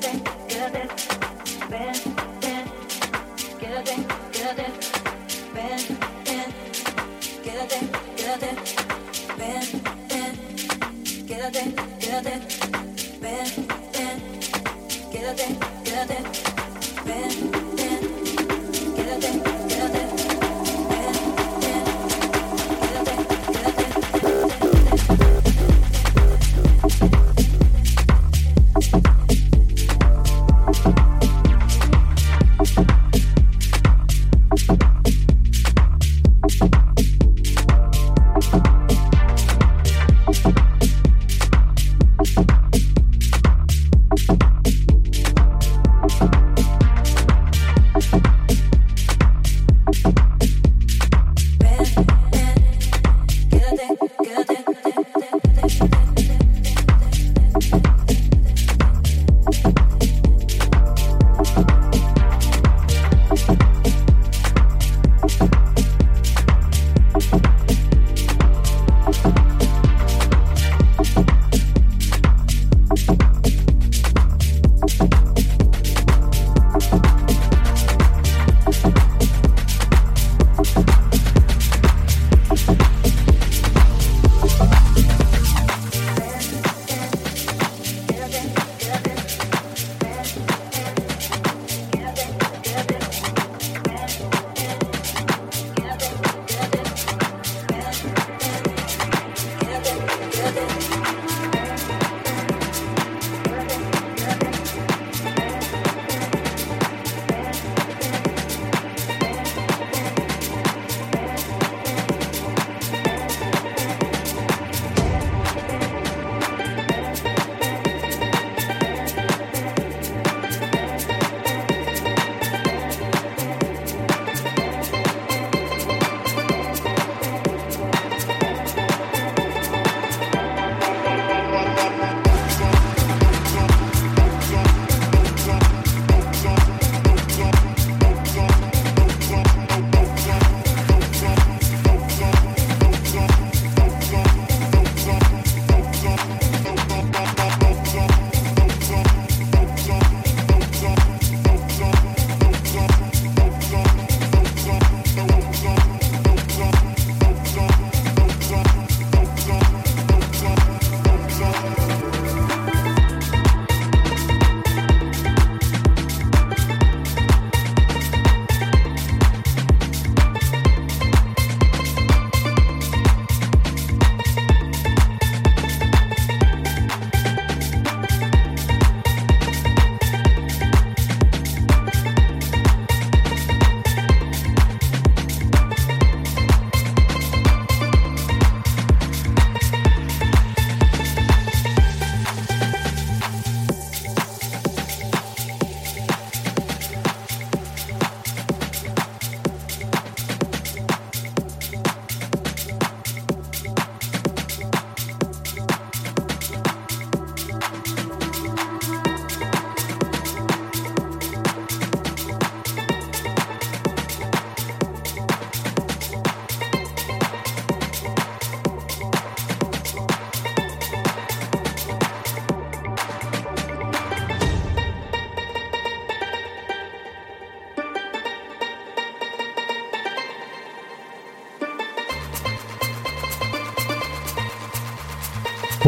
对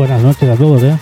Buenas noches a todos, ¿eh?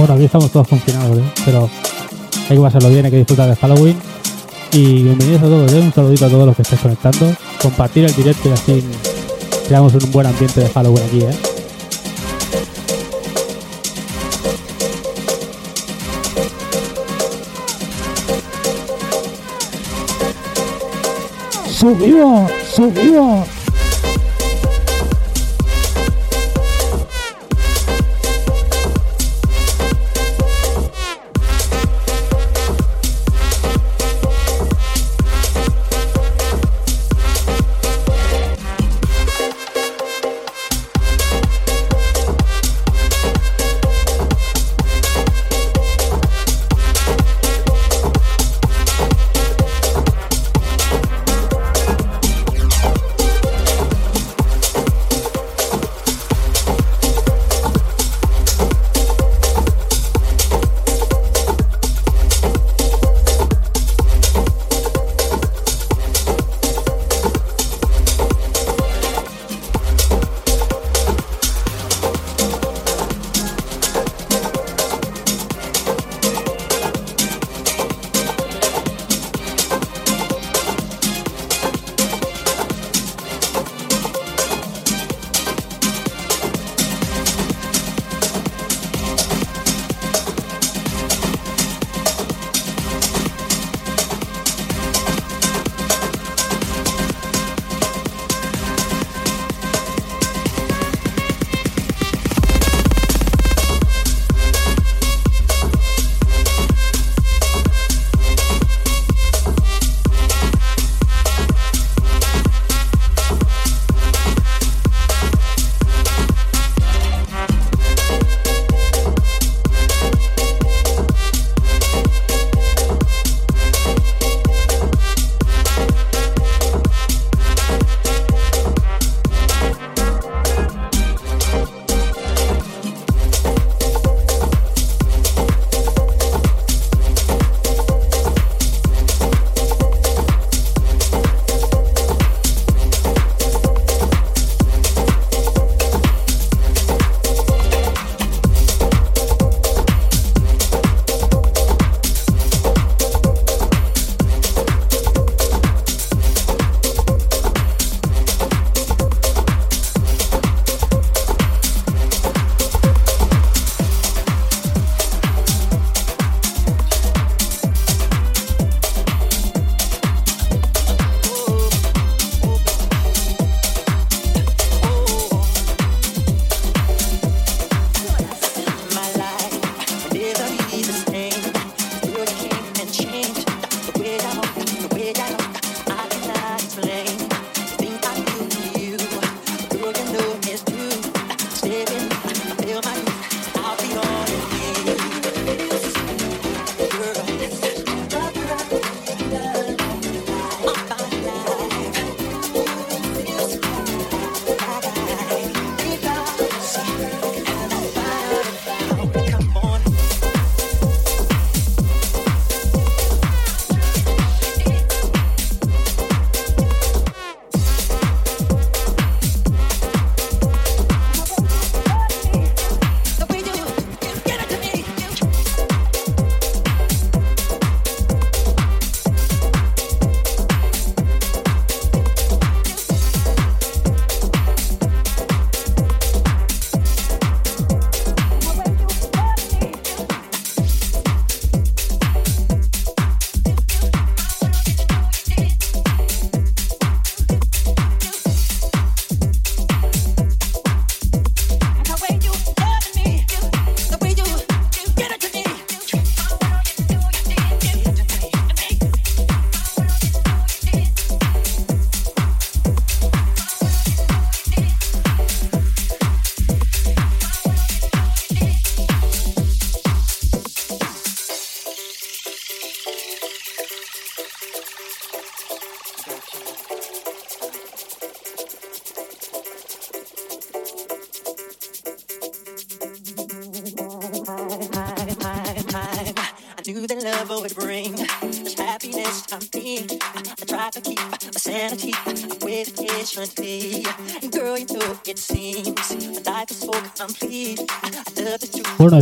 Bueno, aquí estamos todos confinados, ¿eh? pero hay que pasarlo bien, hay que disfrutar de Halloween. Y bienvenidos a todos, ¿eh? un saludito a todos los que estéis conectando. Compartir el directo y así creamos un buen ambiente de Halloween aquí. ¿eh? ¡Subimos! ¡Subimos!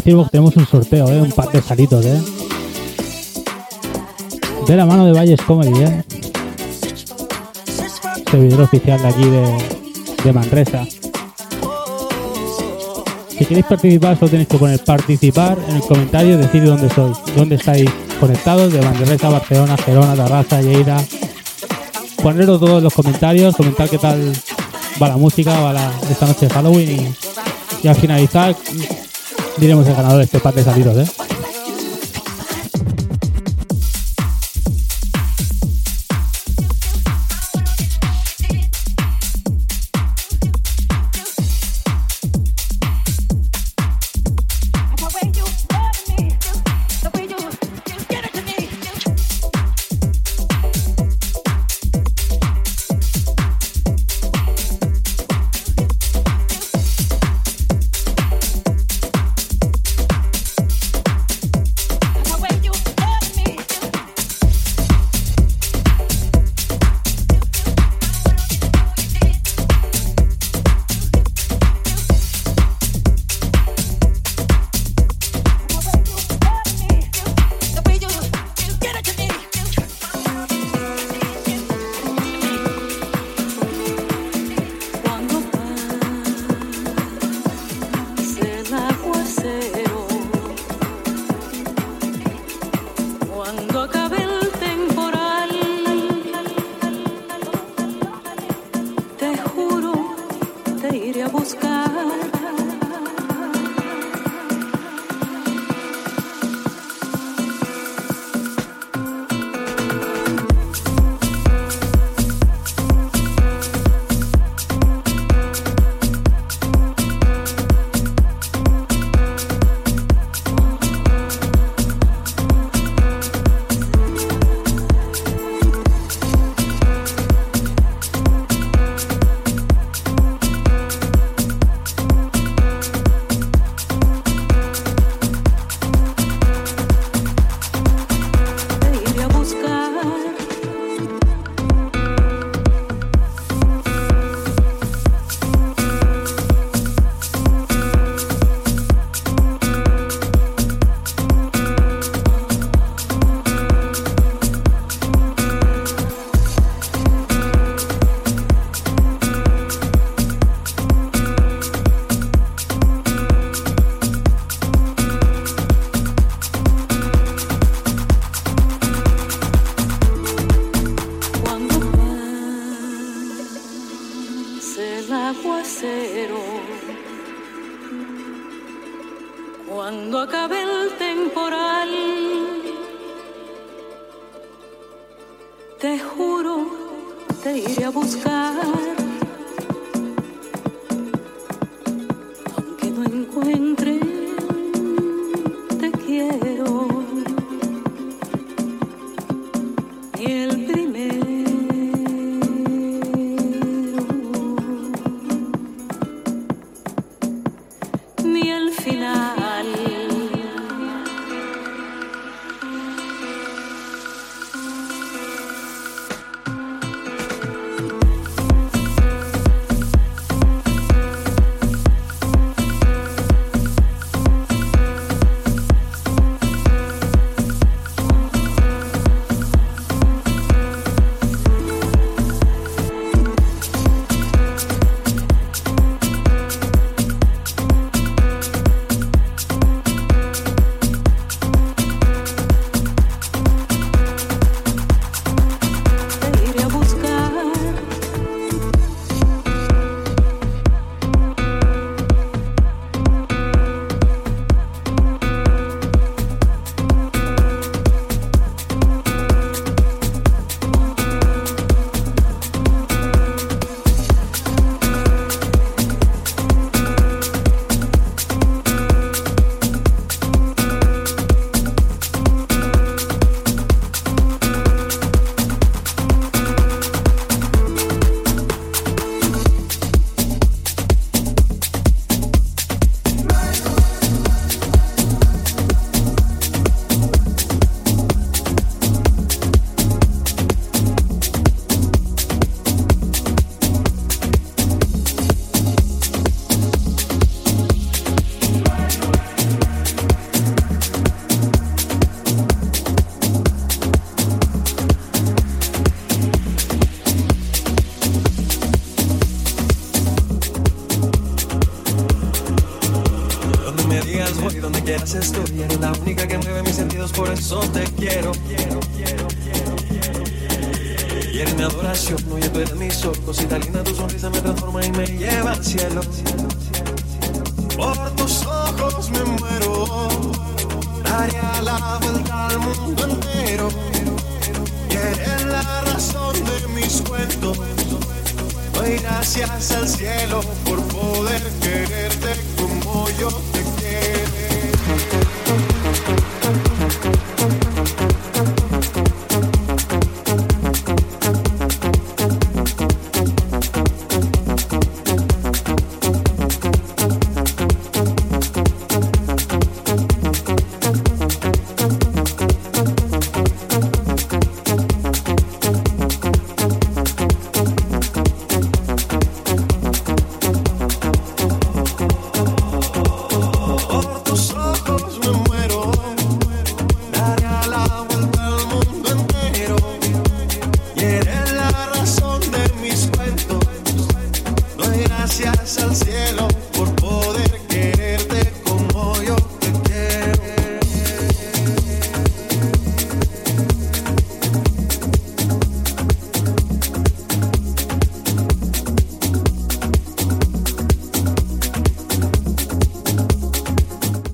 Tenemos un sorteo, ¿eh? un par de salitos, ¿eh? de la mano de Valles Comedy, ¿eh? servidor oficial de aquí de, de Manresa. Si queréis participar, solo tenéis que poner participar en el comentario y decir dónde sois, dónde estáis conectados, de Manresa, Barcelona, Gerona, Tarrasa, Lleida. Poneros todos los comentarios, comentar qué tal va la música, va la, esta noche de Halloween y al finalizar diremos el ganador de este par de salidos, ¿eh?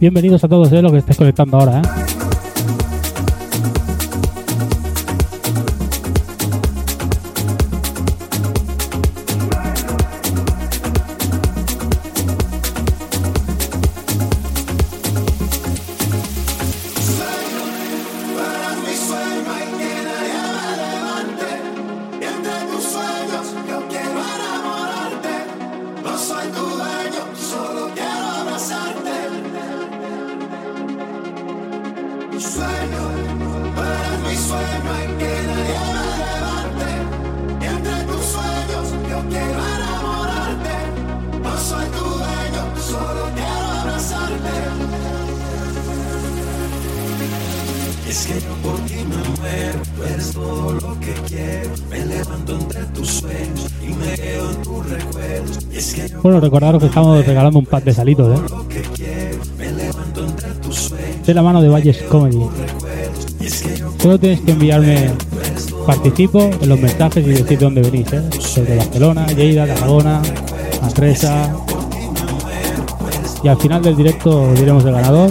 Bienvenidos a todos eh, los que estáis conectando ahora. Eh. recordaros que estamos regalando un pack de salitos. ¿eh? De la mano de Valles Comedy. Solo tienes que enviarme participo en los mensajes y decir de dónde venís, ¿eh? Desde Barcelona, Lleida, Tarragona, Manresa. Y al final del directo diremos el ganador.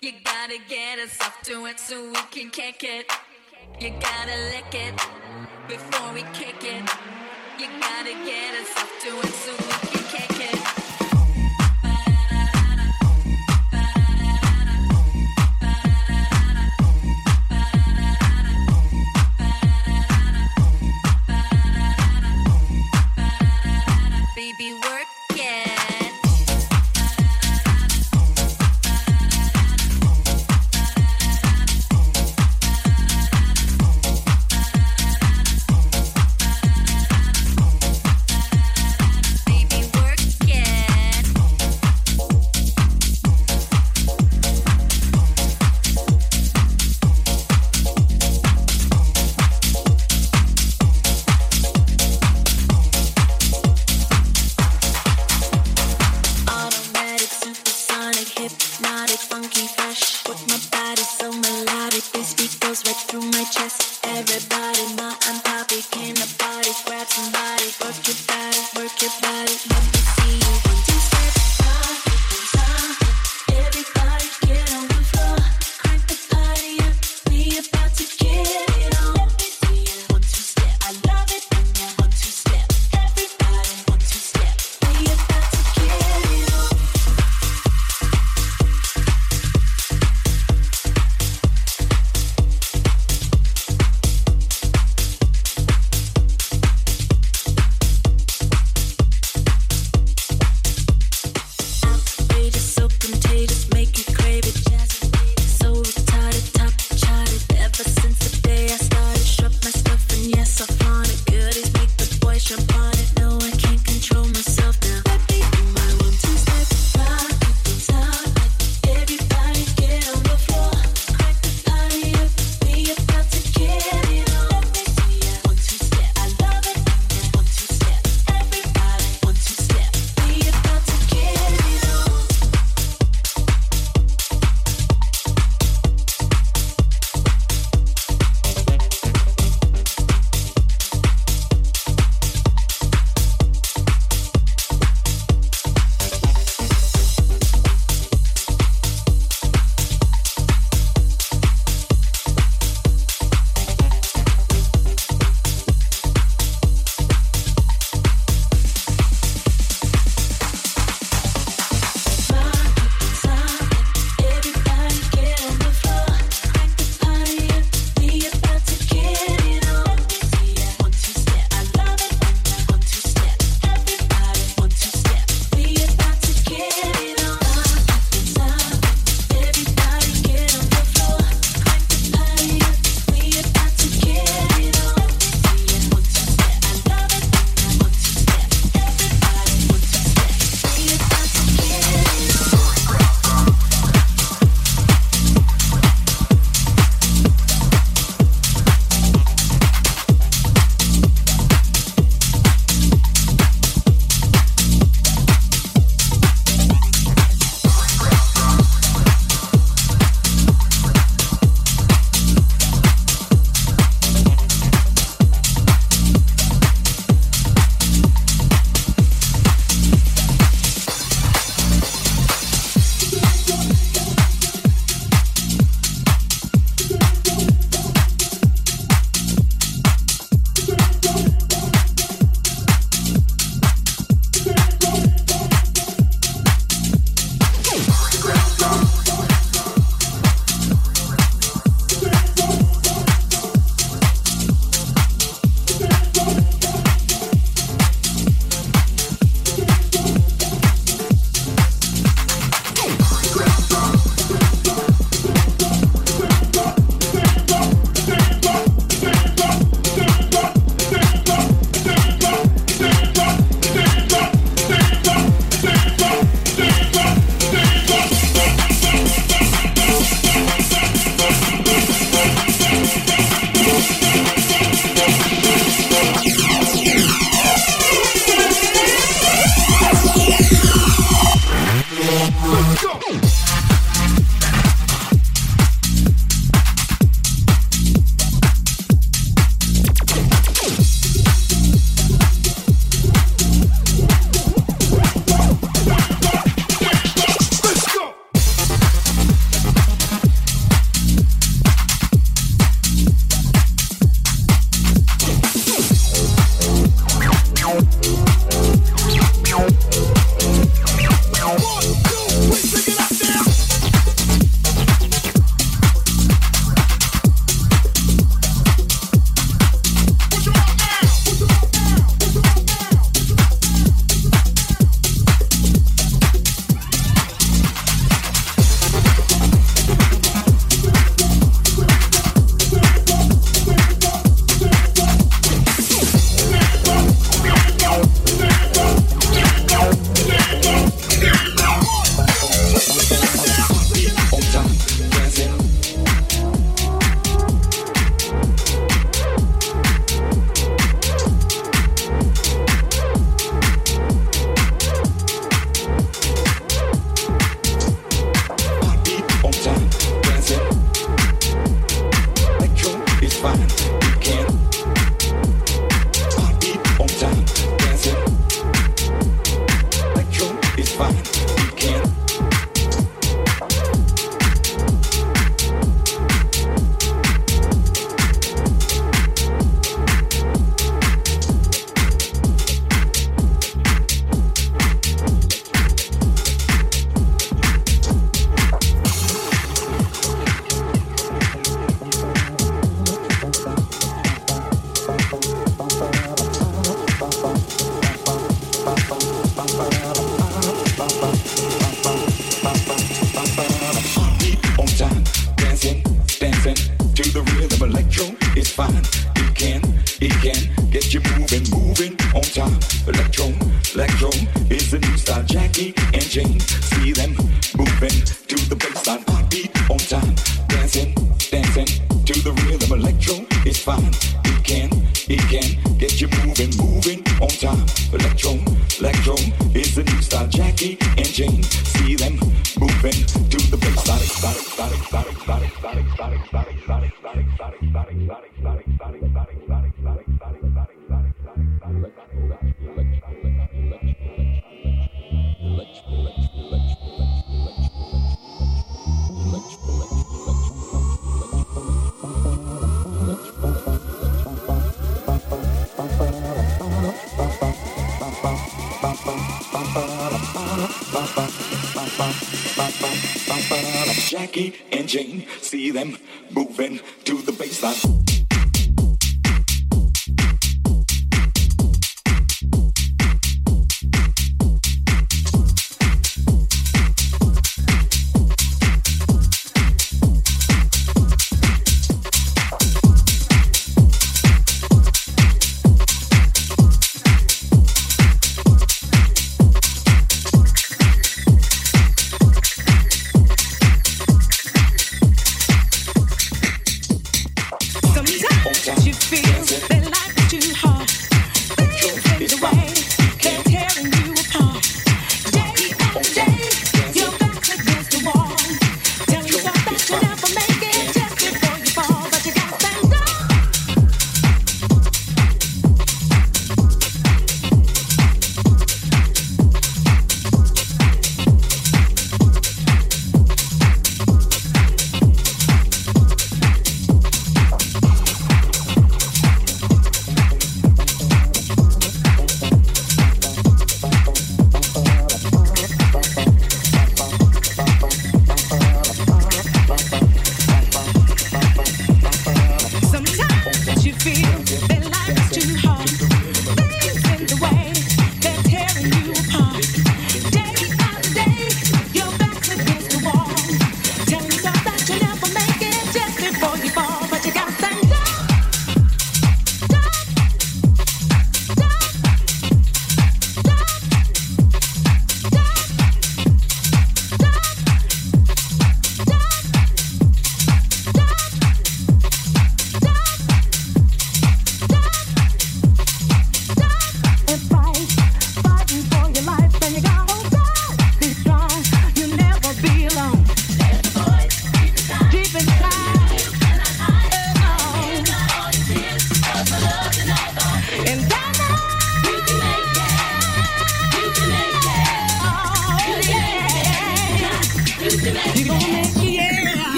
You gotta get us off to it so we can kick it. You gotta lick it before we kick it. You gotta get us off to it so we can kick it.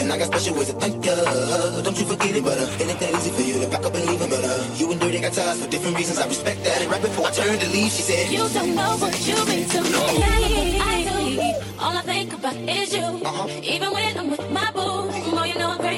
And I got special ways to thank ya. Don't you forget it, but uh, it ain't that easy for you to back up and leave him. But uh, you and Dirty got ties for different reasons. I respect that. And right before I turned to leave, she said, You don't know what you mean to me. I do. All I think about is you. Uh-huh. Even when I'm with my boo, oh, you know I'm crazy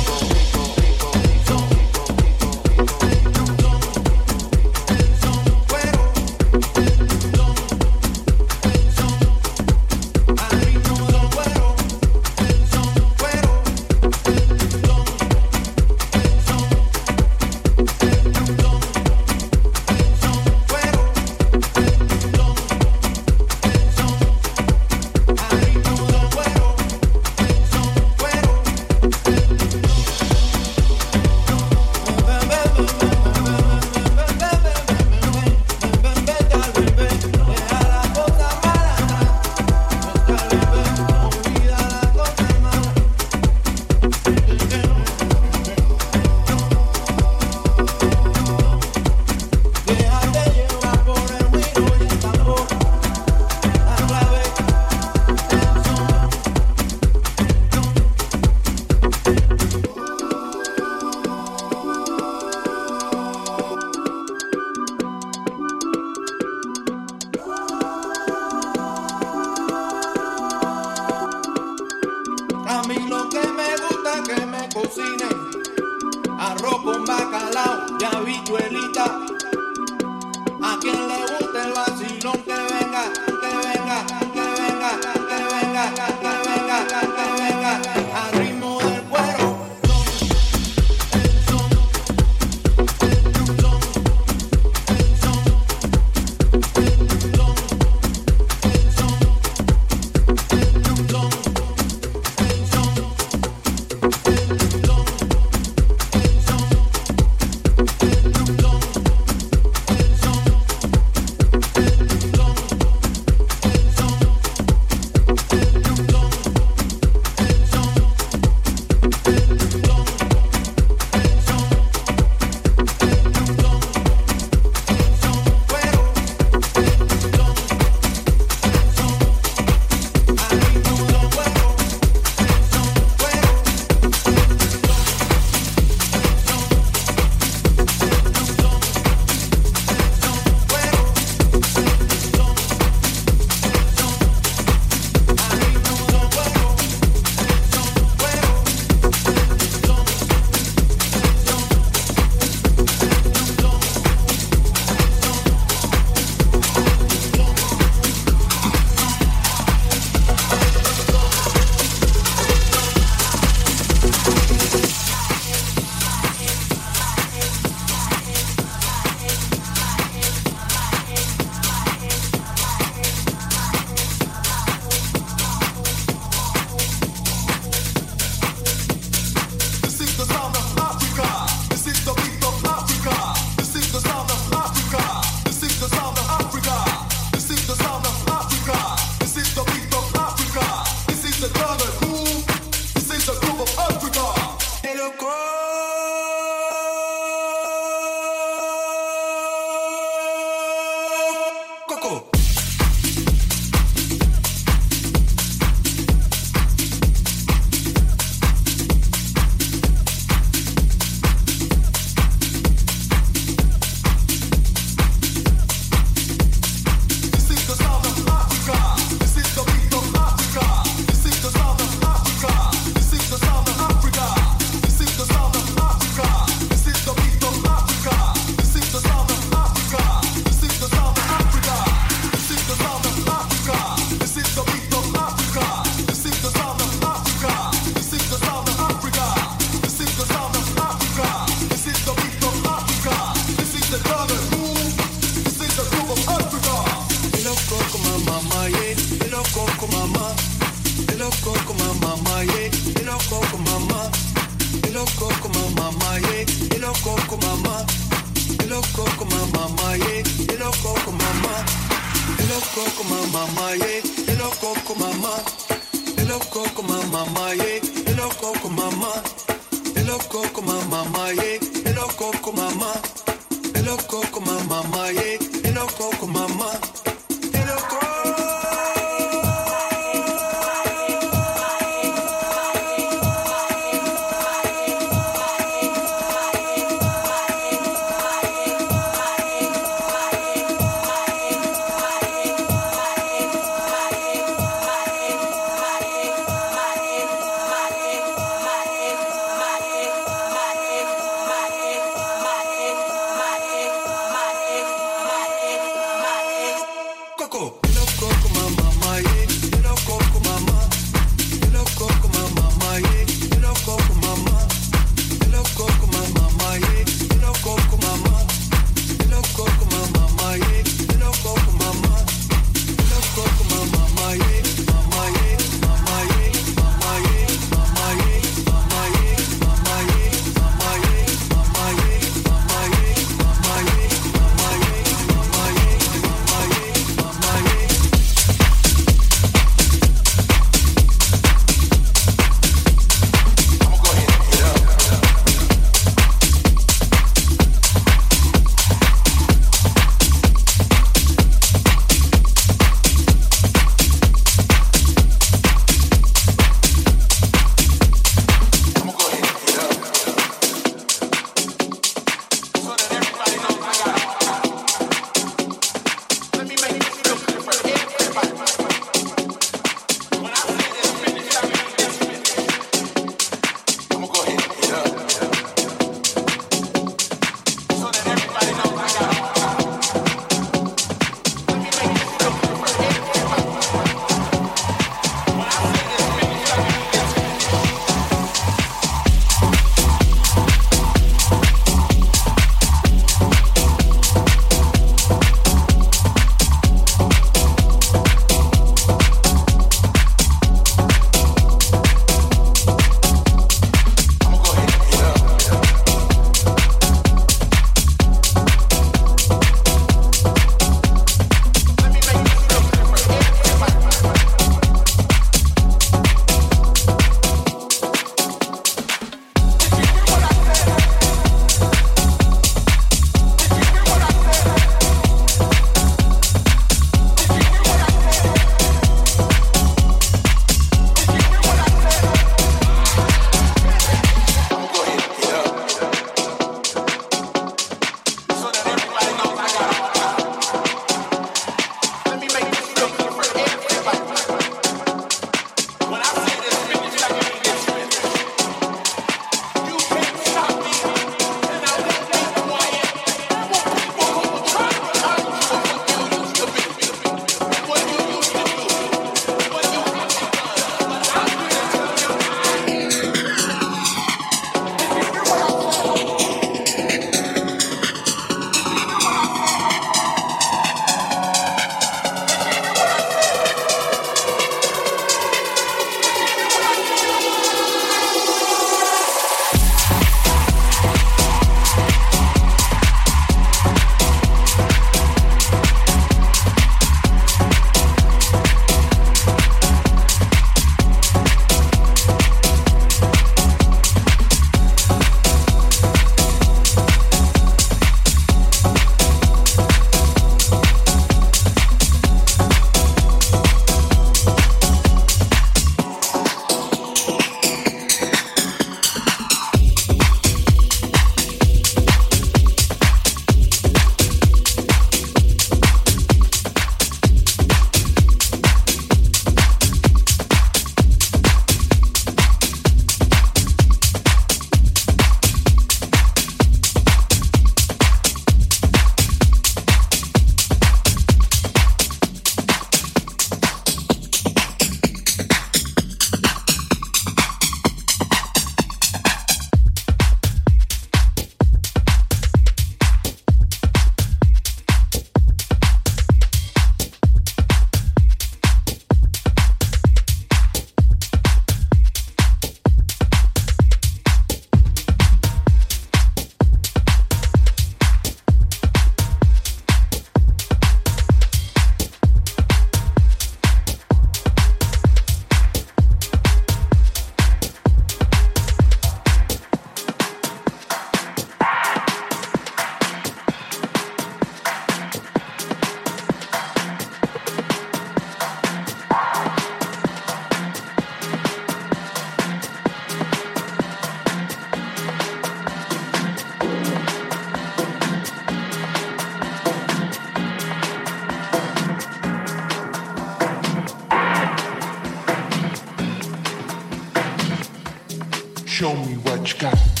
Show me what you got.